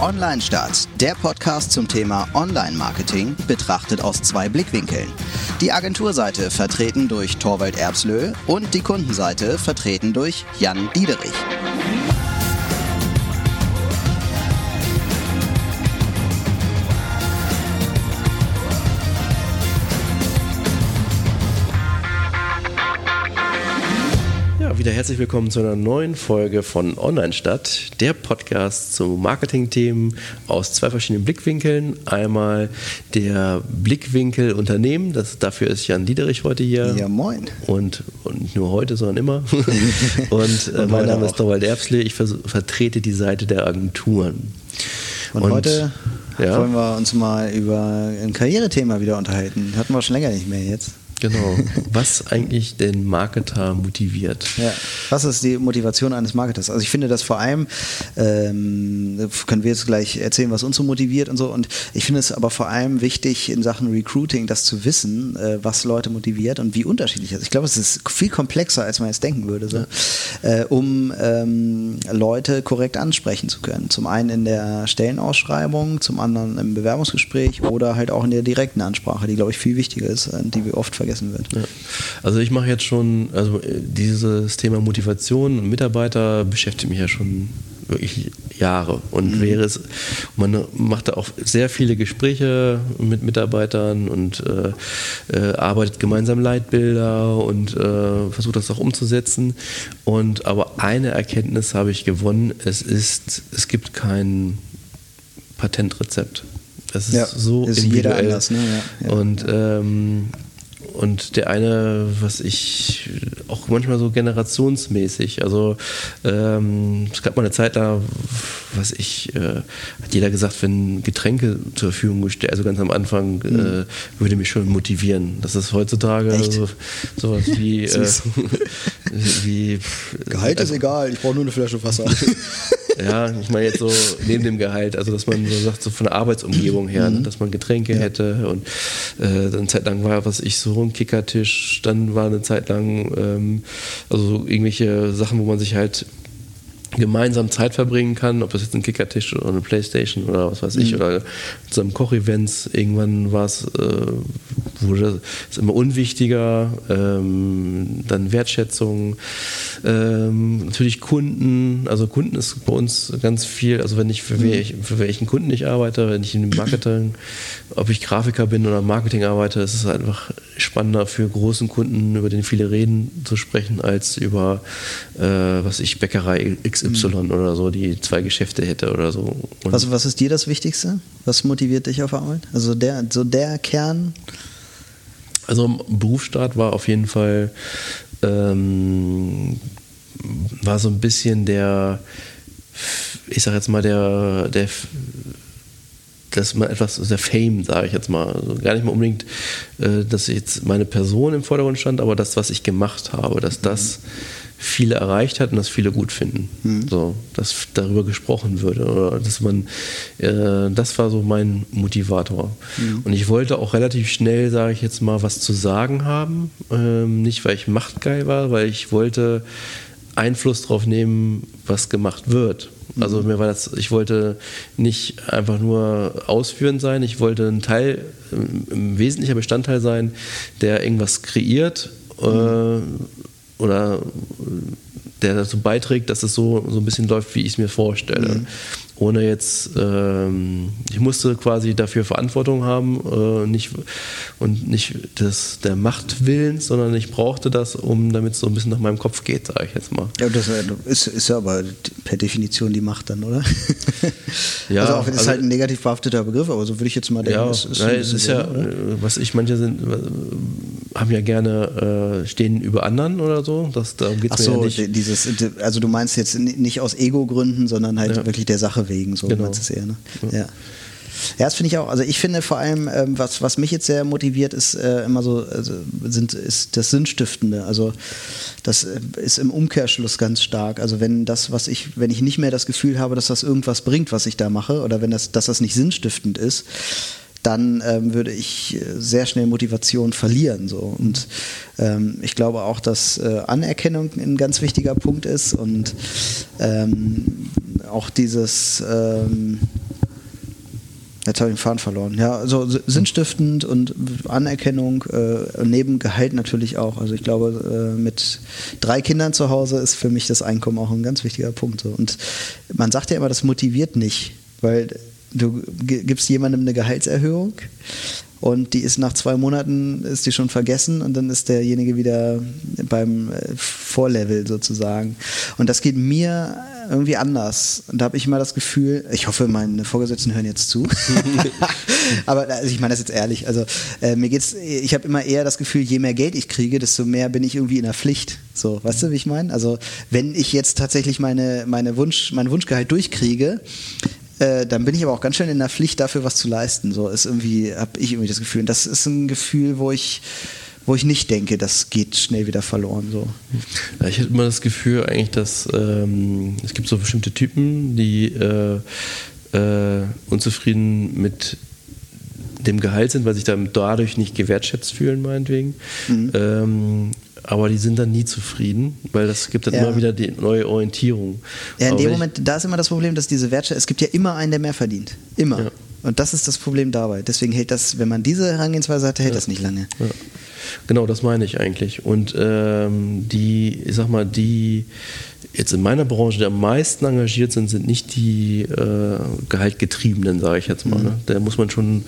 Online Start, der Podcast zum Thema Online-Marketing, betrachtet aus zwei Blickwinkeln. Die Agenturseite vertreten durch Torwald Erbslö und die Kundenseite vertreten durch Jan Diederich. Wieder herzlich willkommen zu einer neuen Folge von Online Stadt, der Podcast zu Marketingthemen aus zwei verschiedenen Blickwinkeln. Einmal der Blickwinkel Unternehmen, das, dafür ist Jan Diederich heute hier. Ja, moin. Und, und nicht nur heute, sondern immer. und äh, mein Name ist Dorwald Erbsle, ich vertrete die Seite der Agenturen. Und, und heute ja. wollen wir uns mal über ein Karrierethema wieder unterhalten. Hatten wir schon länger nicht mehr jetzt. Genau. Was eigentlich den Marketer motiviert. Ja. Was ist die Motivation eines Marketers? Also ich finde das vor allem, ähm, können wir jetzt gleich erzählen, was uns so motiviert und so. Und ich finde es aber vor allem wichtig in Sachen Recruiting, das zu wissen, äh, was Leute motiviert und wie unterschiedlich es ist. Ich glaube, es ist viel komplexer, als man jetzt denken würde, so, äh, um ähm, Leute korrekt ansprechen zu können. Zum einen in der Stellenausschreibung, zum anderen im Bewerbungsgespräch oder halt auch in der direkten Ansprache, die, glaube ich, viel wichtiger ist, die wir oft vergessen vergessen wird. Ja. Also ich mache jetzt schon, also äh, dieses Thema Motivation und Mitarbeiter beschäftigt mich ja schon wirklich Jahre und mhm. wäre es, man macht da auch sehr viele Gespräche mit Mitarbeitern und äh, äh, arbeitet gemeinsam Leitbilder und äh, versucht das auch umzusetzen. Und aber eine Erkenntnis habe ich gewonnen: Es ist, es gibt kein Patentrezept. Es ist ja, so ist individuell. Anders, ne? ja, ja. Und ähm, und der eine, was ich auch manchmal so generationsmäßig, also ähm, es gab mal eine Zeit da, was ich, äh, hat jeder gesagt, wenn Getränke zur Verfügung gestellt, also ganz am Anfang, mhm. äh, würde mich schon motivieren. Das ist heutzutage so, sowas wie, äh, wie Gehalt ist egal, ich brauche nur eine Flasche Wasser. Ja, ich meine jetzt so neben dem Gehalt, also dass man so sagt, so von der Arbeitsumgebung her, ne, mhm. dass man Getränke ja. hätte und äh, eine Zeit lang war, was ich so ein Kickertisch, dann war eine Zeit lang ähm, also irgendwelche Sachen, wo man sich halt gemeinsam Zeit verbringen kann, ob das jetzt ein Kickertisch oder eine Playstation oder was weiß ich, mhm. oder zu einem Kochevents. Irgendwann war es, äh, wurde es immer unwichtiger, ähm, dann Wertschätzung, ähm, natürlich Kunden, also Kunden ist bei uns ganz viel, also wenn ich für, mhm. welch, für welchen Kunden ich arbeite, wenn ich im Marketing, ob ich Grafiker bin oder Marketing arbeite, ist es einfach spannender für großen Kunden, über den viele reden, zu sprechen, als über, äh, was ich, Bäckerei XY mhm. oder so, die zwei Geschäfte hätte oder so. was, was ist dir das Wichtigste? Was motiviert dich auf Arbeit? Also der, so der Kern? Also Berufsstart war auf jeden Fall ähm, war so ein bisschen der, ich sag jetzt mal, der, der das mal etwas, der Fame, sage ich jetzt mal. Also gar nicht mal unbedingt, äh, dass jetzt meine Person im Vordergrund stand, aber das, was ich gemacht habe, dass das viele erreicht hat und das viele gut finden. Mhm. So, dass darüber gesprochen würde. Oder dass man, äh, das war so mein Motivator. Mhm. Und ich wollte auch relativ schnell, sage ich jetzt mal, was zu sagen haben. Ähm, nicht, weil ich machtgeil war, weil ich wollte Einfluss darauf nehmen, was gemacht wird. Also mhm. mir war das, ich wollte nicht einfach nur ausführend sein, ich wollte ein Teil, ein wesentlicher Bestandteil sein, der irgendwas kreiert äh, oder der dazu beiträgt, dass es so, so ein bisschen läuft, wie ich es mir vorstelle. Mhm ohne jetzt, ähm, ich musste quasi dafür Verantwortung haben äh, nicht, und nicht des, der Machtwillens, sondern ich brauchte das, um damit es so ein bisschen nach meinem Kopf geht, sage ich jetzt mal. Ja, das ist, ist ja aber per Definition die Macht dann, oder? ja, also auch wenn es also, halt ein negativ behafteter Begriff, aber so würde ich jetzt mal denken. Ja, ist, ist, nein, es ist ja, oder? Äh, was ich, manche sind, haben ja gerne, äh, stehen über anderen oder so, das, darum geht es mir so, ja nicht. Dieses, also du meinst jetzt nicht aus Ego-Gründen, sondern halt ja. wirklich der Sache wegen, so genau. meinst du es eher, ne? Ja. Ja, das finde ich auch. Also ich finde vor allem, ähm, was, was mich jetzt sehr motiviert, ist äh, immer so, also sind, ist das Sinnstiftende. Also das äh, ist im Umkehrschluss ganz stark. Also wenn das, was ich, wenn ich nicht mehr das Gefühl habe, dass das irgendwas bringt, was ich da mache, oder wenn das, dass das nicht sinnstiftend ist, dann ähm, würde ich äh, sehr schnell Motivation verlieren. So. Und ähm, ich glaube auch, dass äh, Anerkennung ein ganz wichtiger Punkt ist und ähm, auch dieses, ähm, Jetzt habe ich den Faden verloren. Ja, also sinnstiftend und Anerkennung, äh, neben Gehalt natürlich auch. Also ich glaube, äh, mit drei Kindern zu Hause ist für mich das Einkommen auch ein ganz wichtiger Punkt. So. Und man sagt ja immer, das motiviert nicht, weil du gibst jemandem eine Gehaltserhöhung und die ist nach zwei Monaten ist die schon vergessen und dann ist derjenige wieder beim äh, Vorlevel sozusagen. Und das geht mir irgendwie anders. Und da habe ich immer das Gefühl, ich hoffe, meine Vorgesetzten hören jetzt zu. Aber also ich meine das jetzt ehrlich. Also äh, mir geht's, ich habe immer eher das Gefühl, je mehr Geld ich kriege, desto mehr bin ich irgendwie in der Pflicht. So, weißt du, wie ich meine? Also wenn ich jetzt tatsächlich meine, meine Wunsch, mein Wunschgehalt durchkriege, äh, dann bin ich aber auch ganz schön in der Pflicht dafür, was zu leisten. So ist irgendwie, habe ich irgendwie das Gefühl. Und das ist ein Gefühl, wo ich wo ich nicht denke, das geht schnell wieder verloren. So. Ja, ich habe immer das Gefühl eigentlich, dass ähm, es gibt so bestimmte Typen, die äh, äh, unzufrieden mit dem Gehalt sind, weil sich dadurch nicht gewertschätzt fühlen, meinetwegen. Mhm. Ähm, aber die sind dann nie zufrieden, weil das gibt dann ja. immer wieder die neue Orientierung. Ja, in aber dem Moment, da ist immer das Problem, dass diese Wertschätzung, es gibt ja immer einen, der mehr verdient. Immer. Ja. Und das ist das Problem dabei. Deswegen hält das, wenn man diese Herangehensweise hat, hält ja. das nicht lange. Genau, das meine ich eigentlich. Und ähm, die, ich sag mal, die jetzt in meiner Branche, die am meisten engagiert sind, sind nicht die äh, Gehaltgetriebenen, sage ich jetzt mal. Ne? Mhm. Da muss man schon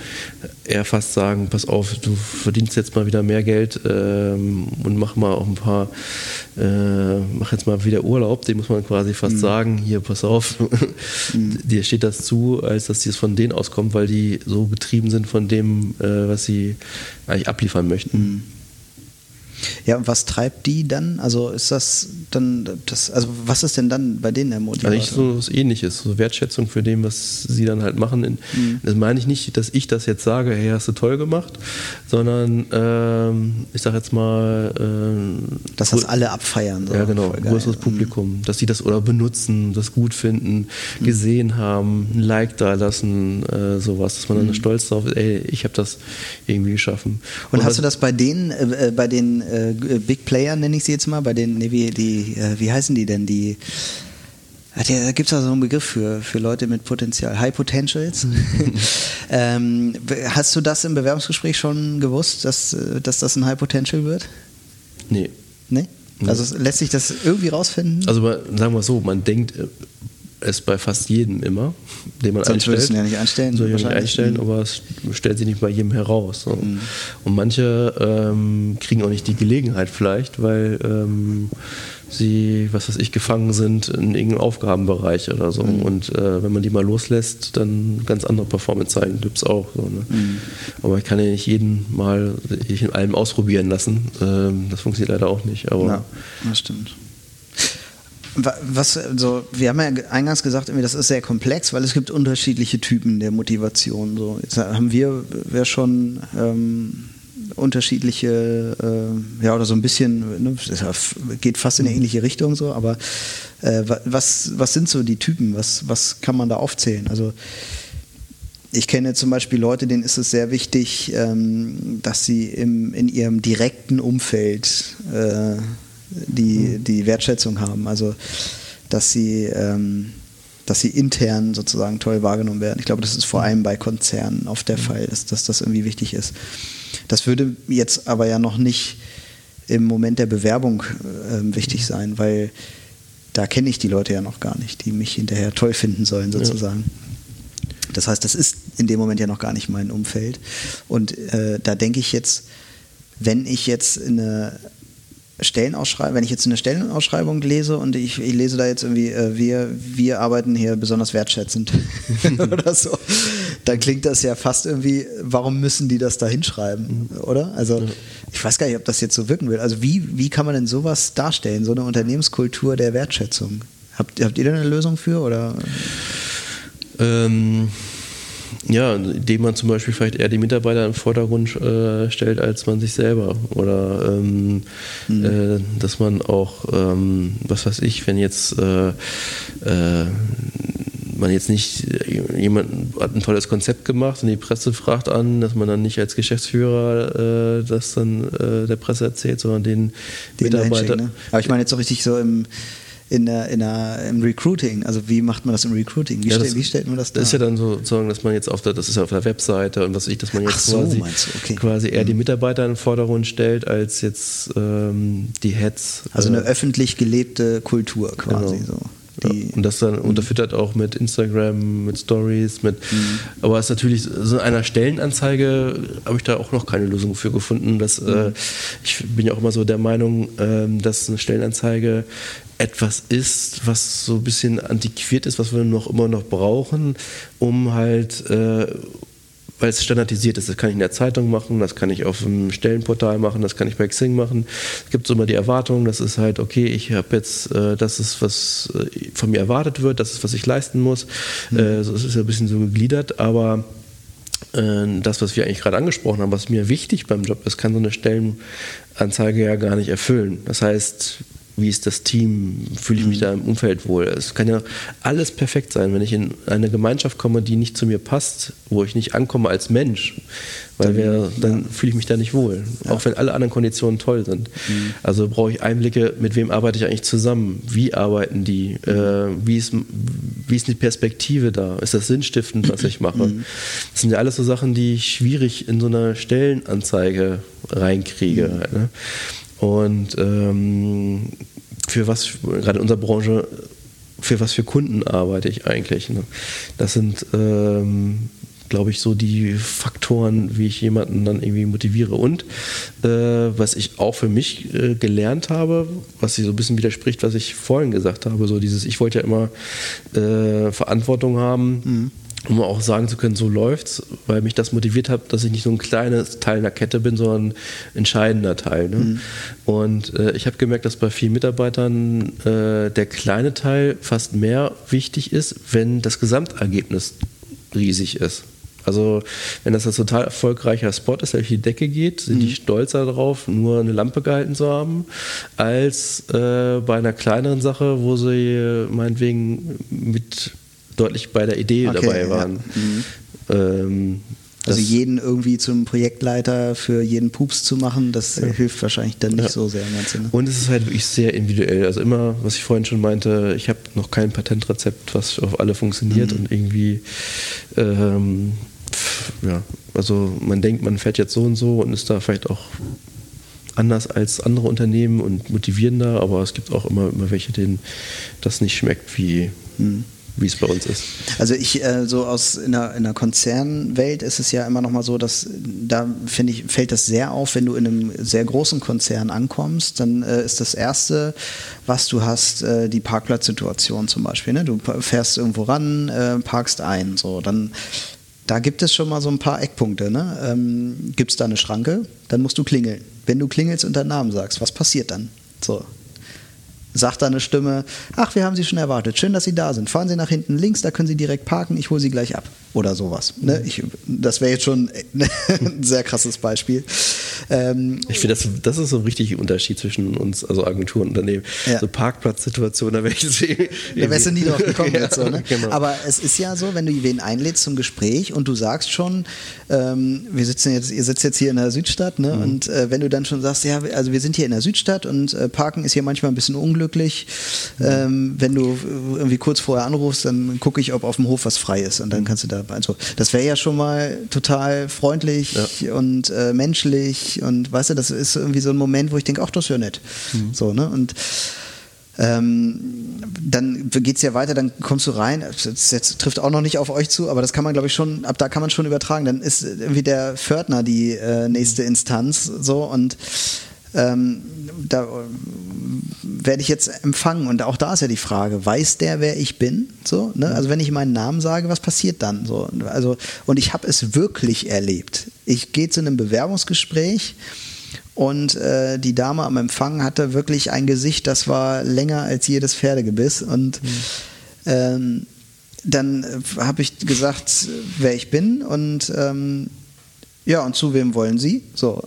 eher fast sagen, pass auf, du verdienst jetzt mal wieder mehr Geld ähm, und mach mal auch ein paar, äh, mach jetzt mal wieder Urlaub, dem muss man quasi fast mhm. sagen, hier, pass auf, mhm. dir steht das zu, als dass dies von denen auskommt, weil die so getrieben sind von dem, äh, was sie eigentlich abliefern möchten. Mhm. Ja, und was treibt die dann? Also ist das dann das, also was ist denn dann bei denen der Motivator? Eigentlich so was ähnliches, so Wertschätzung für dem, was sie dann halt machen. Mhm. Das meine ich nicht, dass ich das jetzt sage, hey, hast du toll gemacht, sondern ähm, ich sage jetzt mal, ähm, dass das alle abfeiern. So. Ja, genau, größeres mhm. Publikum, dass sie das oder benutzen, das gut finden, mhm. gesehen haben, ein Like da lassen, äh, sowas, dass man dann mhm. stolz drauf ist, ey, ich habe das irgendwie geschaffen. Und, Und hast du das bei denen, äh, äh bei den äh, Big Player, nenne ich sie jetzt mal, bei den, nee, wie, die, äh, wie heißen die denn, die da gibt es also einen Begriff für, für Leute mit Potenzial, High Potentials. ähm, hast du das im Bewerbungsgespräch schon gewusst, dass, äh, dass das ein High Potential wird? Nee. Nee? Also lässt sich das irgendwie rausfinden? Also sagen wir so, man denkt äh, es bei fast jedem immer, den man Sonst einstellt. Sonst ja nicht einstellen. Soll ich nicht einstellen, mhm. aber es stellt sich nicht bei jedem heraus. So. Mhm. Und manche ähm, kriegen auch nicht die Gelegenheit vielleicht, weil ähm, sie, was weiß ich, gefangen sind in irgendeinem Aufgabenbereich oder so. Mhm. Und äh, wenn man die mal loslässt, dann ganz andere Performance zeigen, gibt es auch. So, ne? mhm. Aber ich kann ja nicht jeden mal in allem ausprobieren lassen. Ähm, das funktioniert leider auch nicht. Aber ja, das stimmt. Was, also, wir haben ja eingangs gesagt, das ist sehr komplex, weil es gibt unterschiedliche Typen der Motivation. So. Jetzt haben wir ja schon ähm, unterschiedliche, äh, ja, oder so ein bisschen, ne, geht fast in eine ähnliche Richtung so, aber äh, was, was sind so die Typen? Was, was kann man da aufzählen? Also ich kenne zum Beispiel Leute, denen ist es sehr wichtig, ähm, dass sie im, in ihrem direkten Umfeld äh, die, die Wertschätzung haben. Also, dass sie, ähm, dass sie intern sozusagen toll wahrgenommen werden. Ich glaube, das ist vor allem bei Konzernen oft der Fall, dass, dass das irgendwie wichtig ist. Das würde jetzt aber ja noch nicht im Moment der Bewerbung äh, wichtig sein, weil da kenne ich die Leute ja noch gar nicht, die mich hinterher toll finden sollen, sozusagen. Ja. Das heißt, das ist in dem Moment ja noch gar nicht mein Umfeld. Und äh, da denke ich jetzt, wenn ich jetzt in eine Stellenausschreibung, wenn ich jetzt eine Stellenausschreibung lese und ich, ich lese da jetzt irgendwie, äh, wir, wir arbeiten hier besonders wertschätzend oder so, dann klingt das ja fast irgendwie, warum müssen die das da hinschreiben, oder? Also ich weiß gar nicht, ob das jetzt so wirken will. Also wie, wie kann man denn sowas darstellen, so eine Unternehmenskultur der Wertschätzung? Habt, habt ihr da eine Lösung für oder? Ähm ja, indem man zum Beispiel vielleicht eher die Mitarbeiter im Vordergrund äh, stellt, als man sich selber. Oder ähm, mhm. äh, dass man auch, ähm, was weiß ich, wenn jetzt äh, äh man jetzt nicht, jemand hat ein tolles Konzept gemacht und die Presse fragt an, dass man dann nicht als Geschäftsführer äh, das dann äh, der Presse erzählt, sondern den, Mitarbeiter. Ne? Aber ich meine jetzt so richtig so im in der, in der, im Recruiting. Also wie macht man das im Recruiting? Wie, Ja, stell, das- wie stellt man das Das ist ja dann so, sozusagen, dass man jetzt auf der, das ist ja auf der Webseite und was ich, dass man jetzt so, quasi, okay. quasi eher die Mitarbeiter in den Vordergrund stellt, als jetzt ähm, die Heads. also eine äh, öffentlich gelebte Kultur quasi. Genau. So. Ja, Die, und das dann unterfüttert auch mit Instagram, mit Stories, mit. Aber es ist natürlich so in einer Stellenanzeige habe ich da auch noch keine Lösung für gefunden. Dass, äh, ich bin ja auch immer so der Meinung, ähm, dass eine Stellenanzeige etwas ist, was so ein bisschen antiquiert ist, was wir noch immer noch brauchen, um halt äh, weil es standardisiert ist. Das kann ich in der Zeitung machen, das kann ich auf dem Stellenportal machen, das kann ich bei Xing machen. Es gibt so immer die Erwartung, das ist halt, okay, ich habe jetzt, äh, das ist, was äh, von mir erwartet wird, das ist, was ich leisten muss. Äh, so, es ist ja ein bisschen so gegliedert, aber äh, das, was wir eigentlich gerade angesprochen haben, was mir wichtig beim Job ist, kann so eine Stellenanzeige ja gar nicht erfüllen. Das heißt, wie ist das Team? Fühle ich mich da im Umfeld wohl? Es kann ja alles perfekt sein, wenn ich in eine Gemeinschaft komme, die nicht zu mir passt, wo ich nicht ankomme als Mensch, weil wir, dann fühle ich mich da nicht wohl, auch wenn alle anderen Konditionen toll sind. Also brauche ich Einblicke, mit wem arbeite ich eigentlich zusammen? Wie arbeiten die? Äh, wie, ist, wie ist die Perspektive da? Ist das sinnstiftend, was ich mache? Das sind ja alles so Sachen, die ich schwierig in so einer Stellenanzeige reinkriege. Halt, ne? Und ähm, für was, gerade in unserer Branche, für was für Kunden arbeite ich eigentlich? Ne? Das sind, ähm, glaube ich, so die Faktoren, wie ich jemanden dann irgendwie motiviere. Und äh, was ich auch für mich äh, gelernt habe, was sich so ein bisschen widerspricht, was ich vorhin gesagt habe, so dieses, ich wollte ja immer äh, Verantwortung haben. Um auch sagen zu können, so läuft's, weil mich das motiviert hat, dass ich nicht so ein kleines Teil einer Kette bin, sondern ein entscheidender Teil. Ne? Und äh, ich habe gemerkt, dass bei vielen Mitarbeitern äh, der kleine Teil fast mehr wichtig ist, wenn das Gesamtergebnis riesig ist. Also wenn das ein total erfolgreicher Spot ist, der durch die Decke geht, sind die stolzer darauf, nur eine Lampe gehalten zu haben, als äh, bei einer kleineren Sache, wo sie meinetwegen mit deutlich bei der Idee Okay, dabei ja. waren. Ähm, also jeden irgendwie zum Projektleiter für jeden Pups zu machen, das hilft wahrscheinlich dann nicht Ja. so sehr im Ganzen. Ne? Und es ist halt wirklich sehr individuell. Also immer, was ich vorhin schon meinte, ich habe noch kein Patentrezept, was auf alle funktioniert und irgendwie, ähm, pf, ja, also man denkt, man fährt jetzt so und so und ist da vielleicht auch anders als andere Unternehmen und motivierender, aber es gibt auch immer, immer welche, denen das nicht schmeckt, wie, wie es bei uns ist. Also ich, äh, so aus in der, in der Konzernwelt ist es ja immer noch mal so, dass da finde ich, fällt das sehr auf, wenn du in einem sehr großen Konzern ankommst, dann äh, ist das Erste, was du hast, äh, die Parkplatzsituation zum Beispiel. Ne? Du fährst irgendwo ran, äh, parkst ein, so, dann da gibt es schon mal so ein paar Eckpunkte. Ne? Ähm, gibt es da eine Schranke, dann musst du klingeln. Wenn du klingelst und deinen Namen sagst, was passiert dann? So, sagt da eine Stimme, ach, wir haben Sie schon erwartet, schön, dass Sie da sind. Fahren Sie nach hinten links, da können Sie direkt parken, ich hole Sie gleich ab. Oder sowas. Ne? Ich, das wäre jetzt schon ein sehr krasses Beispiel. Ähm, Ich finde, das, das ist so ein richtiger Unterschied zwischen uns, also Agenturen und Unternehmen. Ja. So Parkplatzsituationen, da wäre ich sehr. Da wärst du nie drauf gekommen Ja, jetzt so, ne? genau. Aber es ist ja so, wenn du wen einlädst zum Gespräch und du sagst schon, ähm, wir sitzen jetzt, ihr sitzt jetzt hier in der Südstadt, ne? Mhm. Und äh, wenn du dann schon sagst, ja, also wir sind hier in der Südstadt und äh, Parken ist hier manchmal ein bisschen unglücklich. Mhm. Ähm, wenn du irgendwie kurz vorher anrufst, dann gucke ich, ob auf dem Hof was frei ist Mhm. und dann kannst du da. Also das wäre ja schon mal total freundlich und äh, menschlich und weißt du, das ist irgendwie so ein Moment, wo ich denke, ach, das ist ja nett. Mhm. So, ne? Und ähm, dann geht es ja weiter, dann kommst du rein. Das jetzt trifft auch noch nicht auf euch zu, aber das kann man, glaube ich, schon, ab da kann man schon übertragen. Dann ist irgendwie der Pförtner die äh, nächste Instanz so und ähm, da äh, werde ich jetzt empfangen und auch da ist ja die Frage, weiß der, wer ich bin? So, ne? Also wenn ich meinen Namen sage, was passiert dann? So, also, und ich habe es wirklich erlebt. Ich gehe zu einem Bewerbungsgespräch und äh, die Dame am Empfang hatte wirklich ein Gesicht, das war länger als jedes Pferdegebiss. Und ähm, dann äh, habe ich gesagt, wer ich bin und ähm, ja, und zu wem wollen Sie? So.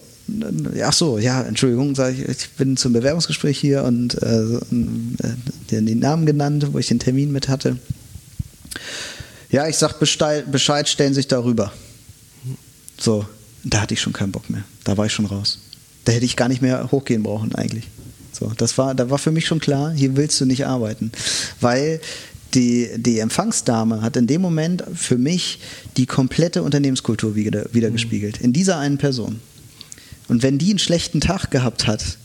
Ach so, ja, Entschuldigung, sage ich, ich bin zum Bewerbungsgespräch hier und äh, äh, den, den Namen genannt, wo ich den Termin mit hatte. Ja, ich sag Bescheid, stellen Sie sich darüber. So, da hatte ich schon keinen Bock mehr. Da war ich schon raus. Da hätte ich gar nicht mehr hochgehen brauchen eigentlich. So, das war, da war für mich schon klar, hier willst du nicht arbeiten. Weil die, die Empfangsdame hat in dem Moment für mich die komplette Unternehmenskultur wieder, wieder mhm. gespiegelt. In dieser einen Person. Und wenn die einen schlechten Tag gehabt hat,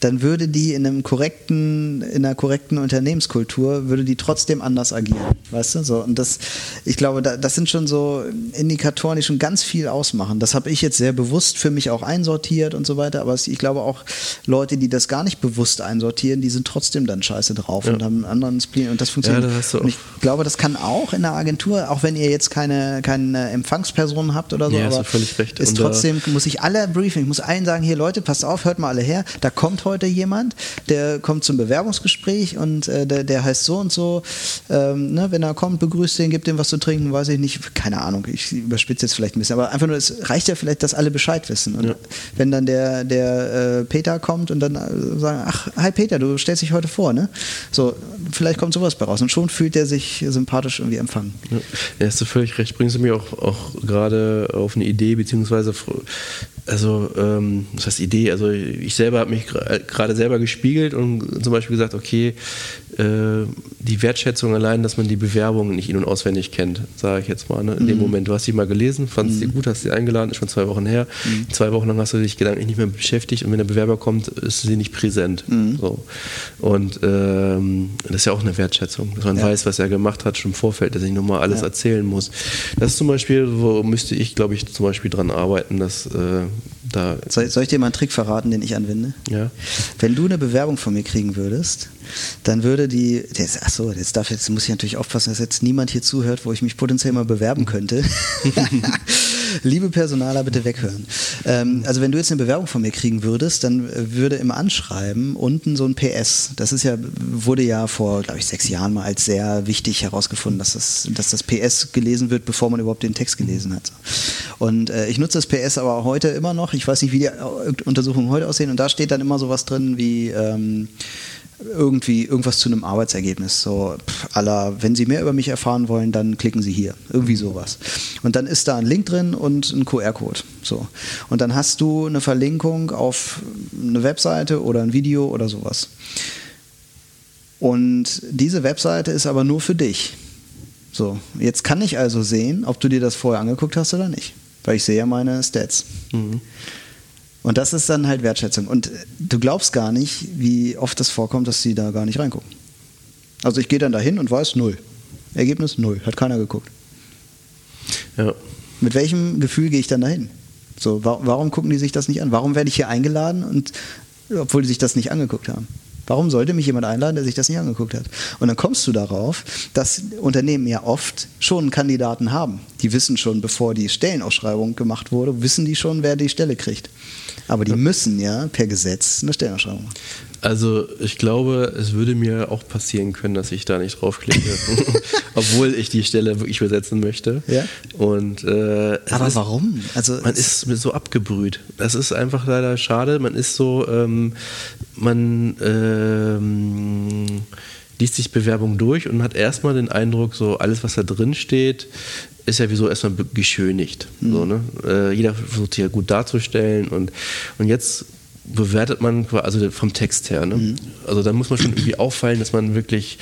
dann würde die in einem korrekten, in einer korrekten Unternehmenskultur, würde die trotzdem anders agieren. Weißt du? So, und das, ich glaube, da, das sind schon so Indikatoren, die schon ganz viel ausmachen. Das habe ich jetzt sehr bewusst für mich auch einsortiert und so weiter, aber ich glaube auch Leute, die das gar nicht bewusst einsortieren, die sind trotzdem dann scheiße drauf ja. und haben einen anderen Spleen und das funktioniert. Ja, und ich glaube, das kann auch in der Agentur, auch wenn ihr jetzt keine, keine Empfangspersonen habt oder so, ja, aber völlig recht. ist trotzdem, muss ich alle Briefing, ich muss allen sagen, hier Leute, passt auf, hört mal alle her, da kommt heute jemand, der kommt zum Bewerbungsgespräch und äh, der, der heißt so und so, ähm, ne, wenn er kommt, begrüßt den, gibt ihm was zu trinken, weiß ich nicht, keine Ahnung, ich überspitze jetzt vielleicht ein bisschen, aber einfach nur, es reicht ja vielleicht, dass alle Bescheid wissen. Und ja. wenn dann der, der äh, Peter kommt und dann äh, sagen, ach, hi Peter, du stellst dich heute vor, ne? So, vielleicht kommt sowas bei raus und schon fühlt er sich sympathisch irgendwie empfangen. Ja, ja hast du völlig recht. Bringst du mir auch, auch gerade auf eine Idee, beziehungsweise also ähm, das heißt Idee, also ich selber habe mich gerade selber gespiegelt und zum Beispiel gesagt, okay, äh, die Wertschätzung allein, dass man die Bewerbungen nicht in- und auswendig kennt, sage ich jetzt mal. Ne? In mhm. dem Moment, du hast sie mal gelesen, fandest mhm. sie gut, hast sie eingeladen, ist schon zwei Wochen her. Mhm. Zwei Wochen lang hast du dich gedanklich nicht mehr beschäftigt und wenn der Bewerber kommt, ist sie nicht präsent. Mhm. So. Und ähm, das ist ja auch eine Wertschätzung, dass man ja. weiß, was er gemacht hat schon im Vorfeld, dass ich nochmal alles ja. erzählen muss. Das ist zum Beispiel, wo müsste ich, glaube ich, zum Beispiel dran arbeiten, dass äh, da. Soll, soll, ich dir mal einen Trick verraten, den ich anwende? Ja. Wenn du eine Bewerbung von mir kriegen würdest, dann würde die. achso, jetzt, darf, jetzt muss ich natürlich aufpassen, dass jetzt niemand hier zuhört, wo ich mich potenziell mal bewerben könnte. Liebe Personaler, bitte weghören. Ähm, also wenn du jetzt eine Bewerbung von mir kriegen würdest, dann würde im Anschreiben unten so ein PS. Das ist ja, wurde ja vor, glaube ich, sechs Jahren mal als sehr wichtig herausgefunden, dass das, dass das PS gelesen wird, bevor man überhaupt den Text gelesen hat. Und äh, ich nutze das PS aber heute immer noch. Ich weiß nicht, wie die Untersuchungen heute aussehen. Und da steht dann immer sowas drin wie ähm, irgendwie irgendwas zu einem Arbeitsergebnis. So, aller, wenn Sie mehr über mich erfahren wollen, dann klicken Sie hier. Irgendwie sowas. Und dann ist da ein Link drin und ein QR-Code. So. Und dann hast du eine Verlinkung auf eine Webseite oder ein Video oder sowas. Und diese Webseite ist aber nur für dich. So, jetzt kann ich also sehen, ob du dir das vorher angeguckt hast oder nicht. Weil ich sehe ja meine Stats. Mhm. Und das ist dann halt Wertschätzung. Und du glaubst gar nicht, wie oft das vorkommt, dass sie da gar nicht reingucken. Also ich gehe dann dahin und weiß null. Ergebnis null. Hat keiner geguckt. Ja. Mit welchem Gefühl gehe ich dann dahin? So, warum gucken die sich das nicht an? Warum werde ich hier eingeladen und obwohl die sich das nicht angeguckt haben? Warum sollte mich jemand einladen, der sich das nicht angeguckt hat? Und dann kommst du darauf, dass Unternehmen ja oft schon Kandidaten haben. Die wissen schon, bevor die Stellenausschreibung gemacht wurde, wissen die schon, wer die Stelle kriegt. Aber die müssen ja per Gesetz eine Stellenausschreibung machen. Also ich glaube, es würde mir auch passieren können, dass ich da nicht draufklicke, obwohl ich die Stelle wirklich besetzen möchte. Ja? Und, äh, Aber ist, warum? Also man ist so abgebrüht. Das ist einfach leider schade. Man ist so, ähm, man ähm, liest sich Bewerbung durch und hat erstmal den Eindruck, so alles, was da drin steht, ist ja wieso erstmal geschönigt. Mhm. So, ne? Äh, jeder versucht sich ja gut darzustellen und, und jetzt bewertet man also vom Text her. Ne? Mhm. Also da muss man schon irgendwie auffallen, dass man wirklich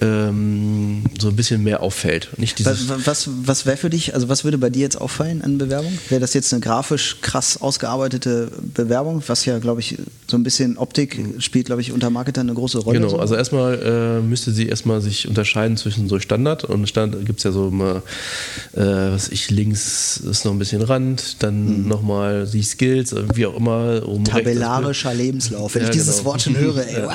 ähm, so ein bisschen mehr auffällt. Nicht was was, was wäre für dich, also was würde bei dir jetzt auffallen an Bewerbung? Wäre das jetzt eine grafisch krass ausgearbeitete Bewerbung, was ja, glaube ich, so ein bisschen Optik spielt, glaube ich, unter Marketer eine große Rolle? Genau, so? also erstmal äh, müsste sie erstmal sich unterscheiden zwischen so Standard und Standard gibt es ja so immer, äh, was ich, links ist noch ein bisschen Rand, dann mhm. nochmal die Skills, wie auch immer. Um Tabellarischer Lebenslauf, wenn ja, ich dieses genau. Wort schon höre, ey. Ja.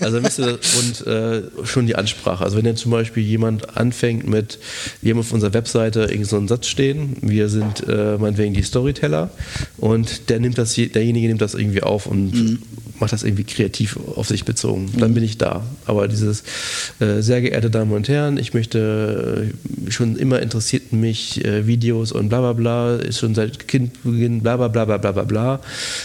Also und äh, schon die Ansprache. Also wenn jetzt zum Beispiel jemand anfängt mit, wir haben auf unserer Webseite irgendeinen so einen Satz stehen, wir sind äh, meinetwegen die Storyteller und der nimmt das, derjenige nimmt das irgendwie auf und mhm macht das irgendwie kreativ auf sich bezogen. Dann mhm. bin ich da. Aber dieses äh, sehr geehrte Damen und Herren, ich möchte äh, schon immer interessierten mich äh, Videos und bla bla bla, ist schon seit Kindbeginn bla bla bla bla bla bla,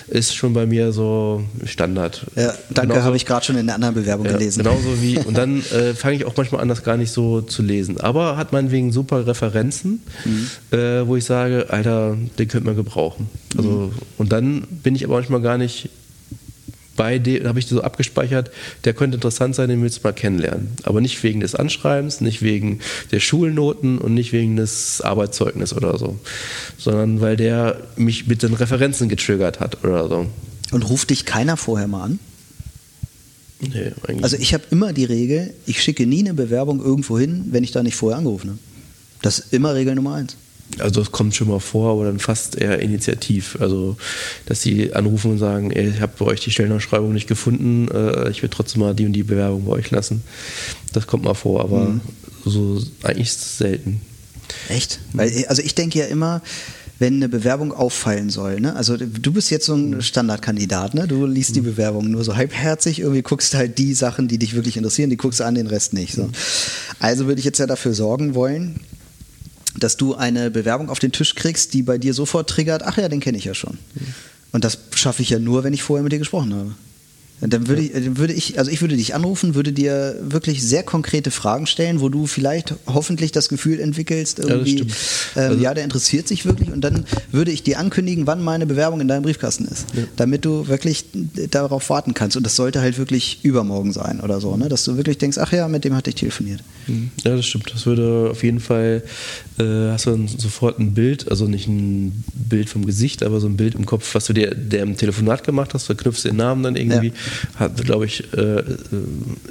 ist schon bei mir so Standard. Ja, danke, habe ich gerade schon in der anderen Bewerbung ja, gelesen. Genauso wie, und dann äh, fange ich auch manchmal an, das gar nicht so zu lesen. Aber hat meinetwegen super Referenzen, mhm. Äh, wo ich sage, Alter, den könnte man gebrauchen. Also, mhm. Und dann bin ich aber manchmal gar nicht bei dem, habe ich so abgespeichert, der könnte interessant sein, den willst du mal kennenlernen. Aber nicht wegen des Anschreibens, nicht wegen der Schulnoten und nicht wegen des Arbeitszeugnisses oder so, sondern weil der mich mit den Referenzen getriggert hat oder so. Und ruft dich keiner vorher mal an? Nee, eigentlich Also ich habe immer die Regel, ich schicke nie eine Bewerbung irgendwo hin, wenn ich da nicht vorher angerufen habe. Das ist immer Regel Nummer eins. Also das kommt schon mal vor, aber dann fast eher initiativ. Also dass die anrufen und sagen, ey, ich habe bei euch die Stellenausschreibung nicht gefunden, äh, ich will trotzdem mal die und die Bewerbung bei euch lassen. Das kommt mal vor, aber Mhm. so eigentlich ist es selten. Echt? Weil, also ich denke ja immer, wenn eine Bewerbung auffallen soll, ne? Also du bist jetzt so ein Standardkandidat, ne? Du liest die Bewerbung nur so halbherzig, irgendwie guckst halt die Sachen, die dich wirklich interessieren, die guckst du an, den Rest nicht. So. Also würde ich jetzt ja dafür sorgen wollen, dass du eine Bewerbung auf den Tisch kriegst, die bei dir sofort triggert, ach ja, den kenne ich ja schon. Und das schaffe ich ja nur, wenn ich vorher mit dir gesprochen habe. Dann würde, ich, dann würde ich, also ich würde dich anrufen, würde dir wirklich sehr konkrete Fragen stellen, wo du vielleicht hoffentlich das Gefühl entwickelst, irgendwie, stimmt. ähm, Also- ja, der interessiert sich wirklich und dann würde ich dir ankündigen, wann meine Bewerbung in deinem Briefkasten ist, damit du wirklich darauf warten kannst. Und das sollte halt wirklich übermorgen sein oder so, ne? dass du wirklich denkst, ach ja, mit dem hatte ich telefoniert. Ja, das stimmt. Das würde auf jeden Fall, äh, hast du dann sofort ein Bild, also nicht ein Bild vom Gesicht, aber so ein Bild im Kopf, was du dir der im Telefonat gemacht hast, verknüpfst den Namen dann irgendwie, hat, glaube ich, äh, äh,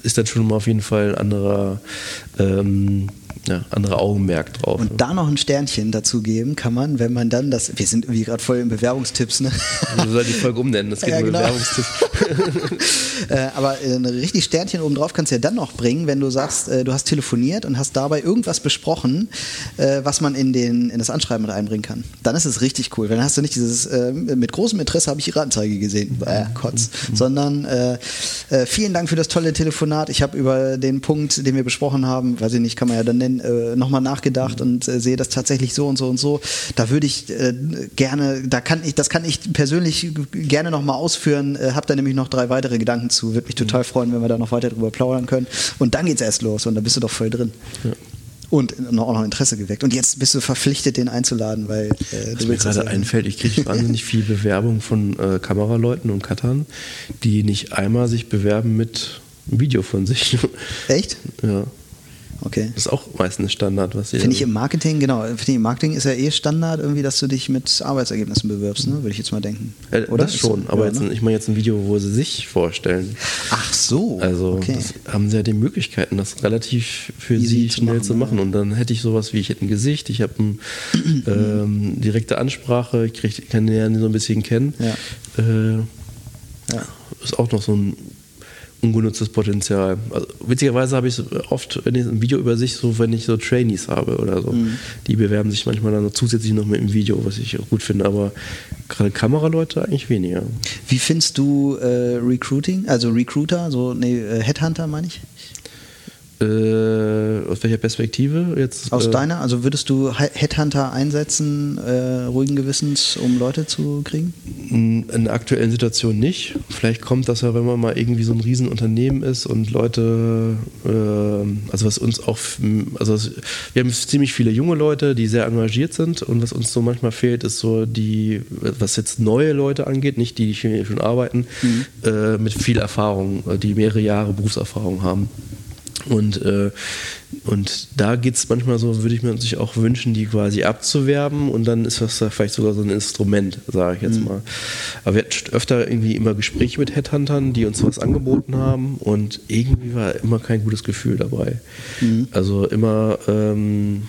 ist dann schon mal auf jeden Fall ein anderer, ähm, ja, anderer Augenmerk drauf. Und da noch ein Sternchen dazu geben kann man, wenn man dann das, wir sind irgendwie gerade voll in Bewerbungstipps, ne? Du sollst die Folge umnennen, das geht Ja, um genau. Bewerbungstipps. äh, aber ein richtig Sternchen oben drauf kannst du ja dann noch bringen, wenn du sagst, äh, du hast telefoniert und hast dabei irgendwas besprochen, äh, was man in, den, in das Anschreiben mit einbringen kann. Dann ist es richtig cool. Dann hast du nicht dieses, mit großem Interesse habe ich Ihre Anzeige gesehen, äh, Kotz, sondern äh, vielen Dank für das tolle Telefonat. Ich habe über den Punkt, den wir besprochen haben, weiß ich nicht, kann man ja dann nennen, äh, nochmal nachgedacht und äh, sehe das tatsächlich so und so und so. Da würde ich äh, gerne, da kann ich, das kann ich persönlich gerne nochmal ausführen, äh, habe da nämlich noch drei weitere Gedanken zu. Würde mich total freuen, wenn wir da noch weiter drüber plaudern können. Und dann geht's erst los und da bist du doch voll drin. Und noch, auch noch Interesse geweckt. Und jetzt bist du verpflichtet, den einzuladen, weil äh, Was mir gerade ja- einfällt, ich kriege wahnsinnig viel Bewerbung von äh, Kameraleuten und Cuttern, die nicht einmal sich bewerben mit einem Video von sich. Echt? ja, Okay. das ist auch meistens Standard, was sie Finde ich im Marketing, genau, finde ich im Marketing ist ja eh Standard irgendwie, dass du dich mit Arbeitsergebnissen bewirbst, ne? Würde ich jetzt mal denken. äh, Oder? Das schon, aber Ja, jetzt, ne? ich meine jetzt ein Video, wo sie sich vorstellen. Ach so. Also okay. haben sie ja die Möglichkeiten, das relativ für Easy sie zu schnell machen, zu machen. ja. Und dann hätte ich sowas wie, ich hätte ein Gesicht, ich habe ein, ähm, direkte Ansprache, ich krieg, kann den so ein bisschen kennen. Ja. Äh, Ja. ist auch noch so ein ungenutztes Potenzial. Also, witzigerweise habe ich oft, wenn ich ein Video über sich, so wenn ich so Trainees habe oder so, Mhm. die bewerben sich manchmal dann noch zusätzlich noch mit dem Video, was ich auch gut finde, aber gerade Kameraleute eigentlich weniger. Wie findest du äh, Recruiting, also Recruiter, so nee, äh, Headhunter meine ich? Äh, aus welcher Perspektive jetzt? Aus äh, deiner, also würdest du He- Headhunter einsetzen, äh, ruhigen Gewissens, um Leute zu kriegen? In der aktuellen Situation nicht. Vielleicht kommt das ja, wenn man mal irgendwie so ein Riesenunternehmen ist und Leute, äh, also was uns auch, also es- wir haben ziemlich viele junge Leute, die sehr engagiert sind und was uns so manchmal fehlt, ist so die, was jetzt neue Leute angeht, nicht die, die schon arbeiten, äh, mit viel Erfahrung, äh, die mehrere Jahre Berufserfahrung haben. Und, äh, und da geht es manchmal so, würde ich mir sich auch wünschen, die quasi abzuwerben und dann ist das da vielleicht sogar so ein Instrument, sage ich jetzt mal. Aber wir hatten öfter irgendwie immer Gespräche mit Headhuntern, die uns was angeboten haben und irgendwie war immer kein gutes Gefühl dabei. Also immer, ähm,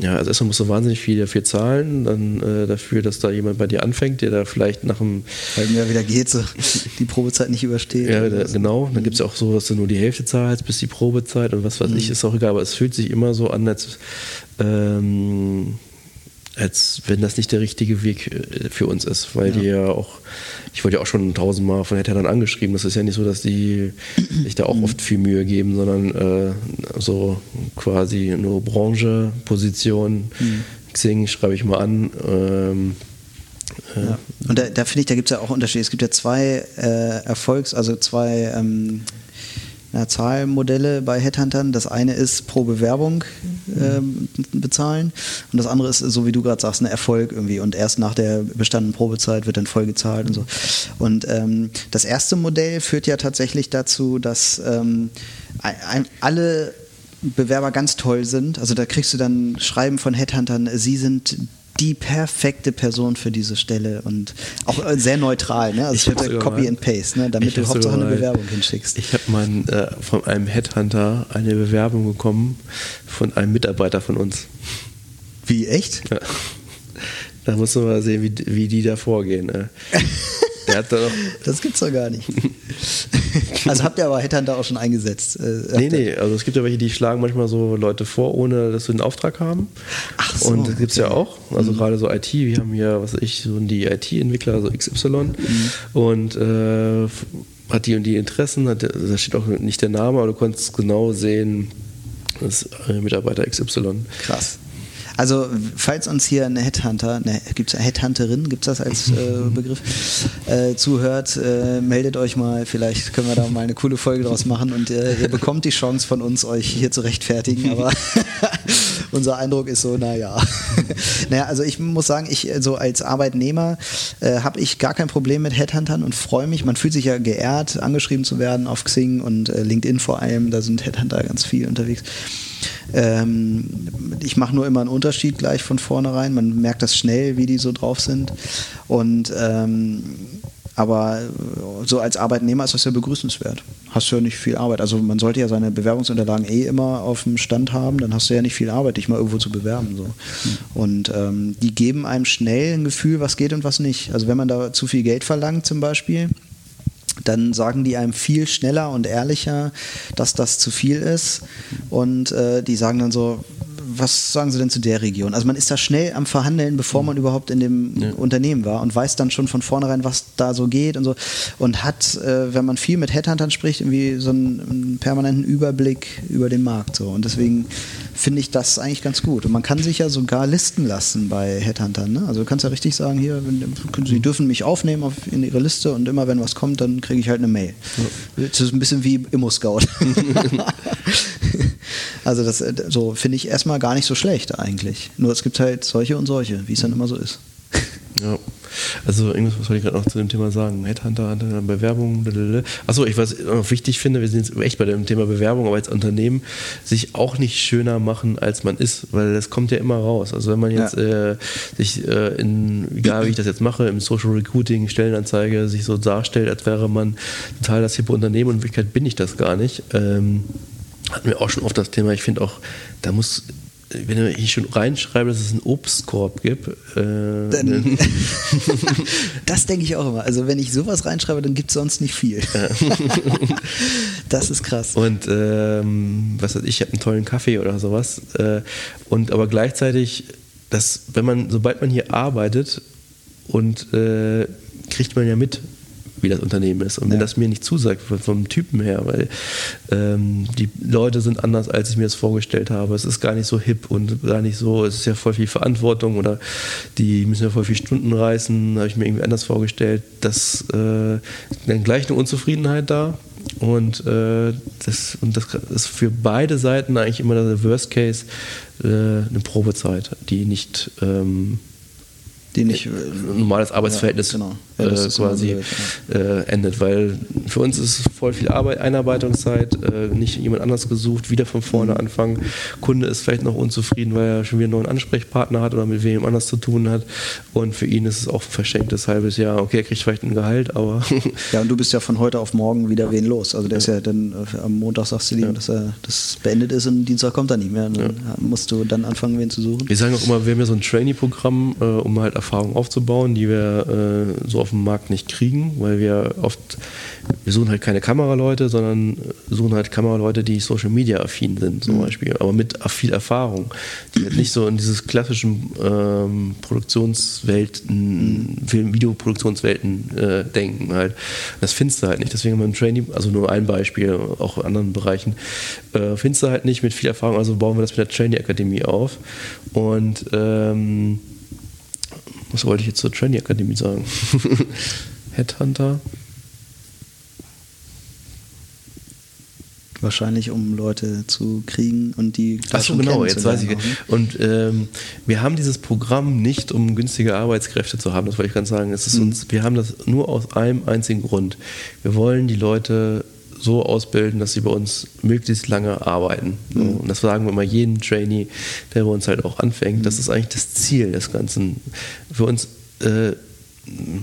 ja, also erstmal musst du wahnsinnig viel dafür zahlen, dann äh, dafür, dass da jemand bei dir anfängt, der da vielleicht nach einem Weil mir wieder geht, so die Probezeit nicht übersteht. ja, da, genau. Dann gibt es auch so, dass du nur die Hälfte zahlst bis die Probezeit und was weiß ich, ist auch egal. Aber es fühlt sich immer so an, als, ähm, als wenn das nicht der richtige Weg äh, für uns ist. Weil die ja auch, ich wurde ja auch schon tausendmal von Hattern angeschrieben. Das ist ja nicht so, dass die sich da auch oft viel Mühe geben, sondern äh, so quasi nur Branche, Position, Xing schreibe ich mal an. Ähm, Ja. Und da, da finde ich, da gibt es ja auch Unterschiede. Es gibt ja zwei äh, Erfolgs-, also zwei ähm, ja, Zahlmodelle bei Headhuntern. Das eine ist pro Bewerbung ähm, bezahlen. Und das andere ist, so wie du gerade sagst, ein Erfolg irgendwie. Und erst nach der bestandenen Probezeit wird dann voll gezahlt und so. Und ähm, das erste Modell führt ja tatsächlich dazu, dass ähm, alle Bewerber ganz toll sind. Also da kriegst du dann Schreiben von Headhuntern, sie sind die perfekte Person für diese Stelle und auch sehr neutral, ne? Also ich Copy and Paste, ne? damit du Hauptsache eine Bewerbung hinschickst. Ich habe äh, von einem Headhunter eine Bewerbung bekommen von einem Mitarbeiter von uns. Wie, echt? Ja. Da muss man mal sehen, wie, wie die da vorgehen. Ne? Der hat da noch das gibt's doch gar nicht. also habt ihr aber Headhunter auch schon eingesetzt? Äh, nee, nee, also es gibt ja welche, die schlagen manchmal so Leute vor, ohne dass sie einen Auftrag haben. Ach so. Und das gibt es okay. ja auch. Also mhm. gerade so IT, wir haben hier, was weiß ich, so die IT-Entwickler, so XY. Mhm. Und äh, hat die und die Interessen, hat, da steht auch nicht der Name, aber du konntest genau sehen, das ist Mitarbeiter XY. Krass. Also, falls uns hier eine Headhunter, eine, gibt es eine Headhunterin, gibt es das als äh, Begriff, äh, zuhört, äh, meldet euch mal, vielleicht können wir da mal eine coole Folge draus machen und äh, ihr bekommt die Chance von uns, euch hier zu rechtfertigen, aber unser Eindruck ist so, naja. naja, also ich muss sagen, ich so als Arbeitnehmer äh, habe ich gar kein Problem mit Headhuntern und freue mich. Man fühlt sich ja geehrt, angeschrieben zu werden auf Xing und äh, LinkedIn vor allem, da sind Headhunter ganz viel unterwegs. Ähm, ich mache nur immer einen Unterschied gleich von vornherein. Man merkt das schnell, wie die so drauf sind. Und ähm, aber so als Arbeitnehmer ist das ja begrüßenswert. Hast du ja nicht viel Arbeit. Also man sollte ja seine Bewerbungsunterlagen eh immer auf dem Stand haben, dann hast du ja nicht viel Arbeit, dich mal irgendwo zu bewerben. So. Mhm. Und ähm, die geben einem schnell ein Gefühl, was geht und was nicht. Also wenn man da zu viel Geld verlangt zum Beispiel, dann sagen die einem viel schneller und ehrlicher, dass das zu viel ist. Und äh, die sagen dann so, was sagen Sie denn zu der Region? Also man ist da schnell am Verhandeln, bevor man überhaupt in dem ja. Unternehmen war und weiß dann schon von vornherein, was da so geht und so. Und hat, äh, wenn man viel mit Headhuntern spricht, irgendwie so einen, einen, permanenten Überblick über den Markt. So. Und deswegen finde ich das eigentlich ganz gut. Und man kann sich ja sogar listen lassen bei Headhuntern. Ne? Also du kannst ja richtig sagen, hier, Sie dürfen mich aufnehmen auf, in Ihre Liste und immer wenn was kommt, dann kriege ich halt eine Mail. Ja. Das ist ein bisschen wie Immo-Scout. Also das äh, so finde ich erstmal gar nicht so schlecht eigentlich. Nur es gibt halt solche und solche, wie es dann immer so ist. Ja, also irgendwas, was wollte ich gerade noch zu dem Thema sagen? Headhunter, Bewerbung, achso, ich was noch wichtig finde, wir sind jetzt echt bei dem Thema Bewerbung, aber als Unternehmen sich auch nicht schöner machen, als man ist, weil das kommt ja immer raus. Also wenn man jetzt ja. äh, sich äh, in, egal wie ich das jetzt mache, im Social Recruiting, Stellenanzeige, sich so darstellt, als wäre man total das hippe Unternehmen und in Wirklichkeit bin ich das gar nicht. Ähm, hatten wir auch schon oft das Thema, ich finde auch, da muss wenn ich schon reinschreibe, dass es einen Obstkorb gibt. Äh, dann, das denke ich auch immer. Also wenn ich sowas reinschreibe, dann gibt es sonst nicht viel. das ist krass. Und ähm, was weiß ich, ich habe einen tollen Kaffee oder sowas. Äh, und aber gleichzeitig, dass, wenn man, sobald man hier arbeitet und äh, kriegt man ja mit, wie das Unternehmen ist. Und wenn das mir nicht zusagt, vom Typen her, weil ähm, die Leute sind anders, als ich mir das vorgestellt habe. Es ist gar nicht so hip und gar nicht so, es ist ja voll viel Verantwortung oder die müssen ja voll viel Stunden reißen, habe ich mir irgendwie anders vorgestellt. Das äh, dann gleich eine Unzufriedenheit da. Und, äh, das, und das ist für beide Seiten eigentlich immer der Worst Case äh, eine Probezeit, die nicht ähm, die nicht ein normales Arbeitsverhältnis ja, genau. Ja, äh, quasi ja. äh, endet, weil für uns ist voll viel Arbeit, Einarbeitungszeit, äh, nicht jemand anders gesucht, wieder von vorne mhm. anfangen. Kunde ist vielleicht noch unzufrieden, weil er schon wieder einen neuen Ansprechpartner hat oder mit wem anders zu tun hat und für ihn ist es auch ein verschenktes halbes Jahr. Okay, er kriegt vielleicht ein Gehalt, aber... ja, und du bist ja von heute auf morgen wieder wen los. Also der ist ja dann, äh, am Montag sagst du ihm, dass er das beendet ist und Dienstag kommt er nicht mehr. Dann musst du dann anfangen, wen zu suchen. Wir sagen auch immer, wir haben ja so ein Trainee-Programm, äh, um halt Erfahrung aufzubauen, die wir äh, so auf dem Markt nicht kriegen, weil wir oft, wir suchen halt keine Kameraleute, sondern suchen halt Kameraleute, die Social Media affin sind zum mhm. Beispiel, aber mit viel Erfahrung, die halt nicht so in dieses klassischen ähm, Produktionswelten, mhm. Film-, Videoproduktionswelten äh, denken halt. Das findest du halt nicht. Deswegen haben wir ein Trainee, also nur ein Beispiel, auch in anderen Bereichen, äh, findest du halt nicht mit viel Erfahrung, also bauen wir das mit der Trainee-Akademie auf und ähm, was wollte ich jetzt zur Trainee Akademie sagen? Headhunter. Wahrscheinlich, um Leute zu kriegen und die. Ach so, genau, jetzt weiß ich. Auch, ne? Und ähm, wir haben dieses Programm nicht, um günstige Arbeitskräfte zu haben, das wollte ich ganz sagen. Es ist mhm. uns, wir haben das nur aus einem einzigen Grund. Wir wollen die Leute so ausbilden, dass sie bei uns möglichst lange arbeiten. Mhm. Und das sagen wir immer jedem Trainee, der bei uns halt auch anfängt. Mhm. Das ist eigentlich das Ziel des Ganzen. Für uns äh,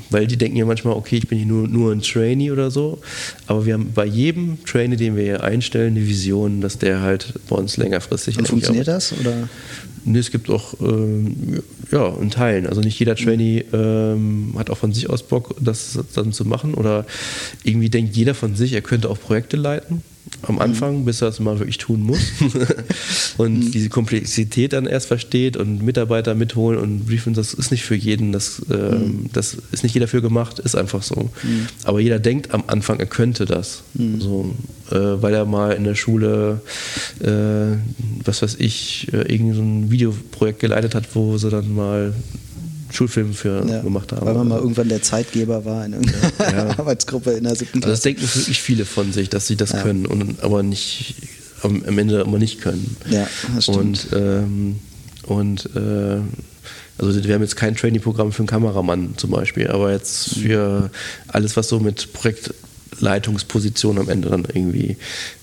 weil die denken ja manchmal, okay, ich bin hier nur, nur ein Trainee oder so, aber wir haben bei jedem Trainee, den wir hier einstellen, eine Vision, dass der halt bei uns längerfristig Und funktioniert das? Oder? Nee, es gibt auch ähm, ja, in Teilen. Also nicht jeder Trainee ähm, hat auch von sich aus Bock, das dann zu machen. Oder irgendwie denkt jeder von sich, er könnte auch Projekte leiten am. Anfang, bis er es mal wirklich tun muss. und mhm. diese Komplexität dann erst versteht und Mitarbeiter mitholen und briefen, das ist nicht für jeden, das, äh, das ist nicht jeder für gemacht, ist einfach so. Mhm. Aber jeder denkt am Anfang, er könnte das. So, äh, weil er mal in der Schule, äh, was weiß ich, äh, irgendein so ein Videoprojekt geleitet hat, wo sie dann mal Schulfilm für ja, gemacht haben. Weil man mal irgendwann der Zeitgeber war in irgendeiner ja. Arbeitsgruppe in der siebten Klasse. Also das denken wirklich viele von sich, dass sie das ja. können, und, aber nicht am, am Ende aber nicht können. Ja, das stimmt. Und, ähm, und äh, also wir haben jetzt kein Training-Programm für einen Kameramann zum Beispiel, aber jetzt für alles, was so mit Projekt Leitungsposition am Ende dann irgendwie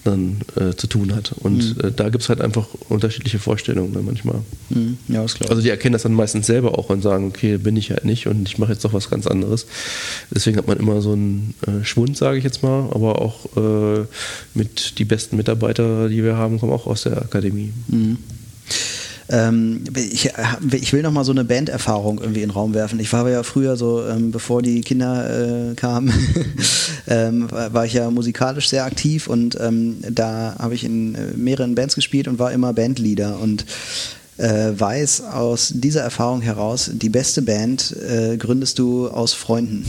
dann äh, zu tun hat. Und mhm. äh, da gibt es halt einfach unterschiedliche Vorstellungen ne, manchmal. Mhm. Ja, das Also die erkennen das dann meistens selber auch und sagen, okay, bin ich halt nicht und ich mache jetzt doch was ganz anderes. Deswegen hat man immer so einen äh, Schwund, sage ich jetzt mal, aber auch äh, mit die besten Mitarbeiter, die wir haben, kommen auch aus der Akademie. Mhm. Ähm, ich, ich, will noch mal so eine Banderfahrung irgendwie in den Raum werfen. Ich war ja früher so, ähm, bevor die Kinder äh, kamen, ähm, war ich ja musikalisch sehr aktiv und ähm, da habe ich in äh, mehreren Bands gespielt und war immer Bandleader und äh, weiß aus dieser Erfahrung heraus, die beste Band äh, gründest du aus Freunden.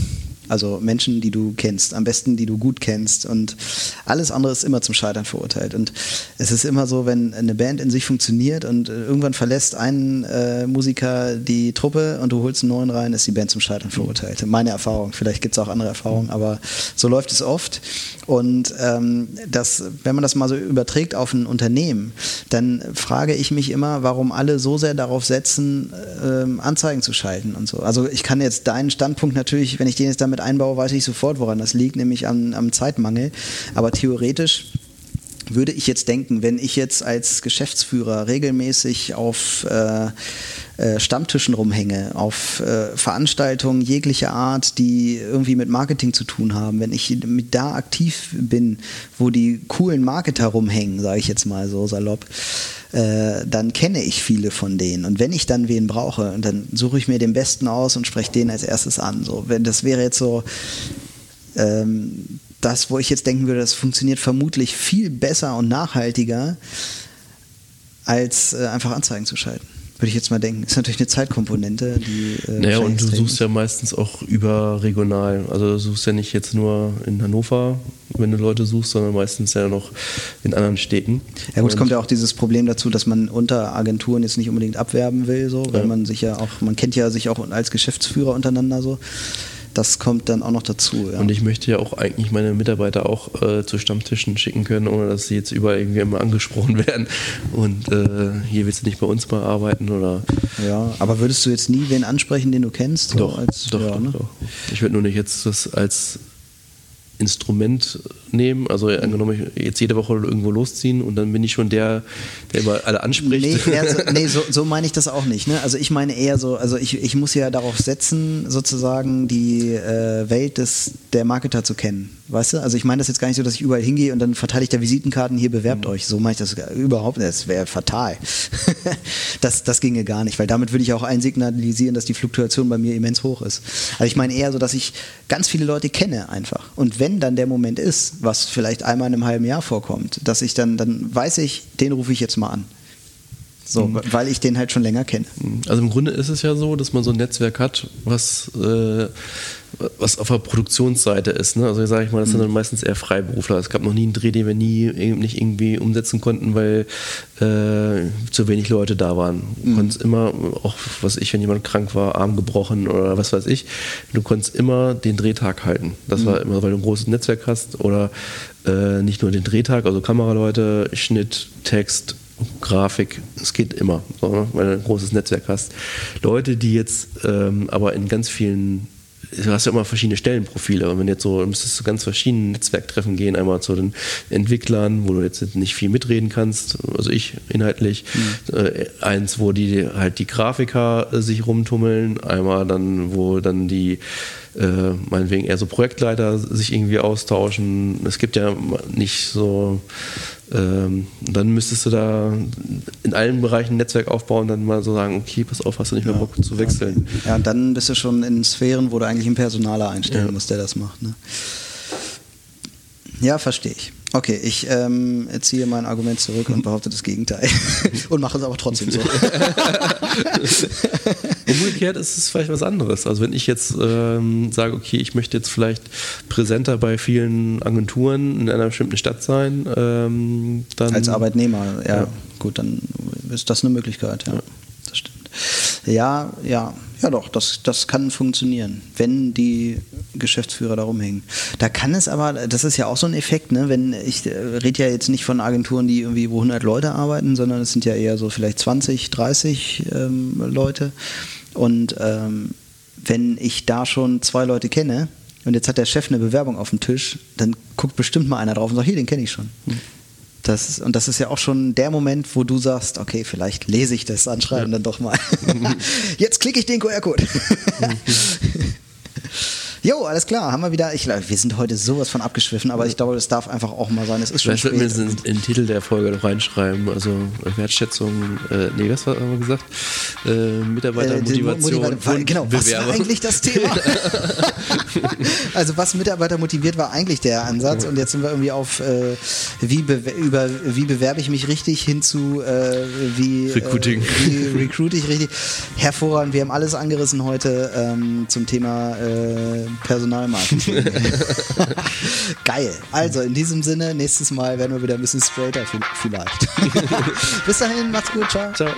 Also Menschen, die du kennst, am besten, die du gut kennst. Und alles andere ist immer zum Scheitern verurteilt. Und es ist immer so, wenn eine Band in sich funktioniert und äh, irgendwann verlässt ein äh, Musiker die Truppe und du holst einen neuen rein, ist die Band zum Scheitern verurteilt. Meine Erfahrung. Vielleicht gibt es auch andere Erfahrungen, aber so läuft es oft. Und ähm, das, wenn man das mal so überträgt auf ein Unternehmen, dann frage ich mich immer, warum alle so sehr darauf setzen, ähm, Anzeigen zu schalten und so. Also ich kann jetzt deinen Standpunkt natürlich, wenn ich den jetzt damit mit einbaue, weiß ich sofort, woran das liegt, nämlich am, am Zeitmangel. Aber theoretisch würde ich jetzt denken, wenn ich jetzt als Geschäftsführer regelmäßig auf äh, äh, Stammtischen rumhänge, auf äh, Veranstaltungen jeglicher Art, die irgendwie mit Marketing zu tun haben, wenn ich mit da aktiv bin, wo die coolen Marketer rumhängen, sage ich jetzt mal so salopp, äh, dann kenne ich viele von denen. Und wenn ich dann wen brauche, dann suche ich mir den Besten aus und spreche den als erstes an. So, wenn das wäre jetzt so ähm, das, wo ich jetzt denken würde, das funktioniert vermutlich viel besser und nachhaltiger, als äh, einfach Anzeigen zu schalten würde ich jetzt mal denken. Ist natürlich eine Zeitkomponente, die. Äh, naja, und du suchst ja meistens auch überregional. Also du suchst ja nicht jetzt nur in Hannover, wenn du Leute suchst, sondern meistens ja noch in anderen Städten. Ja gut, es kommt ja auch dieses Problem dazu, dass man unter Agenturen jetzt nicht unbedingt abwerben will, so, weil ja. man sich ja auch, man kennt ja sich auch als Geschäftsführer untereinander so das kommt dann auch noch dazu. Ja. Und ich möchte ja auch eigentlich meine Mitarbeiter auch äh, zu Stammtischen schicken können, ohne dass sie jetzt überall irgendwie immer angesprochen werden. Und äh, hier willst du nicht bei uns mal arbeiten oder. Ja, aber würdest du jetzt nie wen ansprechen, den du kennst? Doch, so als, doch, ja, doch, ne? doch. Ich würde nur nicht jetzt das als Instrument nehmen. Also angenommen, jetzt jede Woche irgendwo losziehen und dann bin ich schon der, der immer alle anspricht. Nee, so, nee so, so, meine ich das auch nicht. Ne? Also ich meine eher so, also ich, ich muss ja darauf setzen, sozusagen die äh, Welt des, der Marketer zu kennen. Weißt du? Also ich meine das jetzt gar nicht so, dass ich überall hingehe und dann verteile ich da Visitenkarten, hier bewerbt mhm. euch. So meine ich das überhaupt nicht. Das wäre fatal. das, das ginge gar nicht, weil damit würde ich auch einsignalisieren, dass die Fluktuation bei mir immens hoch ist. Also ich meine eher so, dass ich ganz viele Leute kenne einfach. Und wenn dann der Moment ist, was vielleicht einmal in einem halben Jahr vorkommt, dass ich dann, dann weiß ich, den rufe ich jetzt mal an. So, mhm. weil ich den halt schon länger kenne. Also im Grunde ist es ja so, dass man so ein Netzwerk hat, was, äh, was auf der Produktionsseite ist. Ne? Also sage ich mal, das sind mhm. dann meistens eher Freiberufler. Es gab noch nie einen Dreh, den wir nie nicht irgendwie umsetzen konnten, weil äh, zu wenig Leute da waren. Du mhm. konntest immer, auch was ich, wenn jemand krank war, Arm gebrochen oder was weiß ich, du konntest immer den Drehtag halten. Das mhm. war immer, weil du ein großes Netzwerk hast oder äh, nicht nur den Drehtag, also Kameraleute, Schnitt, Text, Grafik, es geht immer, ne? weil du ein großes Netzwerk hast. Leute, die jetzt ähm, aber in ganz vielen du hast ja immer verschiedene Stellenprofile und wenn jetzt so, müsstest du ganz verschiedene Netzwerktreffen gehen, einmal zu den Entwicklern, wo du jetzt nicht viel mitreden kannst, also ich inhaltlich, mhm. äh, eins, wo die halt die Grafiker sich rumtummeln, einmal dann, wo dann die äh, meinetwegen eher so Projektleiter sich irgendwie austauschen. Es gibt ja nicht so, ähm, dann müsstest du da in allen Bereichen ein Netzwerk aufbauen, dann mal so sagen, okay, pass auf, hast du nicht mehr Bock zu wechseln. Ja, und dann bist du schon in Sphären, wo du eigentlich einen Personaler einstellen ja. musst, der das macht. Ne? Ja, verstehe ich. Okay, ich ähm, ziehe mein Argument zurück und behaupte das Gegenteil. und mache es aber trotzdem so. Umgekehrt ist es vielleicht was anderes. Also wenn ich jetzt ähm, sage, okay, ich möchte jetzt vielleicht präsenter bei vielen Agenturen in einer bestimmten Stadt sein, ähm, dann... Als Arbeitnehmer, ja, ja, Gut, dann ist das eine Möglichkeit, ja. ja. Das stimmt. Ja, ja, ja doch, das, das kann funktionieren, wenn die Geschäftsführer da rumhängen. Da kann es aber, das ist ja auch so ein Effekt, ne? wenn ich äh, rede ja jetzt nicht von Agenturen, die irgendwie wo 100 Leute arbeiten, sondern es sind ja eher so vielleicht 20, 30 ähm, Leute. Und ähm, wenn ich da schon zwei Leute kenne und jetzt hat der Chef eine Bewerbung auf dem Tisch, dann guckt bestimmt mal einer drauf und sagt, hier, den kenne ich schon. Hm. Das, und das ist ja auch schon der Moment, wo du sagst, okay, vielleicht lese ich das Anschreiben ja. dann doch mal. Jetzt klicke ich den QR-Code. Jo, alles klar, haben wir wieder. Ich, wir sind heute sowas von abgeschwiffen, aber ich glaube, das darf einfach auch mal sein. Es ist schon Vielleicht sollten wir in den Titel der Folge noch reinschreiben. Also Wertschätzung, äh, nee, was haben wir gesagt? Äh, Mitarbeitermotivation. Äh, Motiva genau, was war eigentlich das Thema? also was Mitarbeiter motiviert, war eigentlich der Ansatz. Und jetzt sind wir irgendwie auf äh, wie, über, wie bewerbe ich mich richtig hin zu äh, wie, äh, Recruiting. wie recruit ich richtig. Hervorragend, wir haben alles angerissen heute ähm, zum Thema äh, Personalmarketing. Geil. Also in diesem Sinne, nächstes Mal werden wir wieder ein bisschen straighter vielleicht. Bis dahin, macht's gut, ciao. Ciao.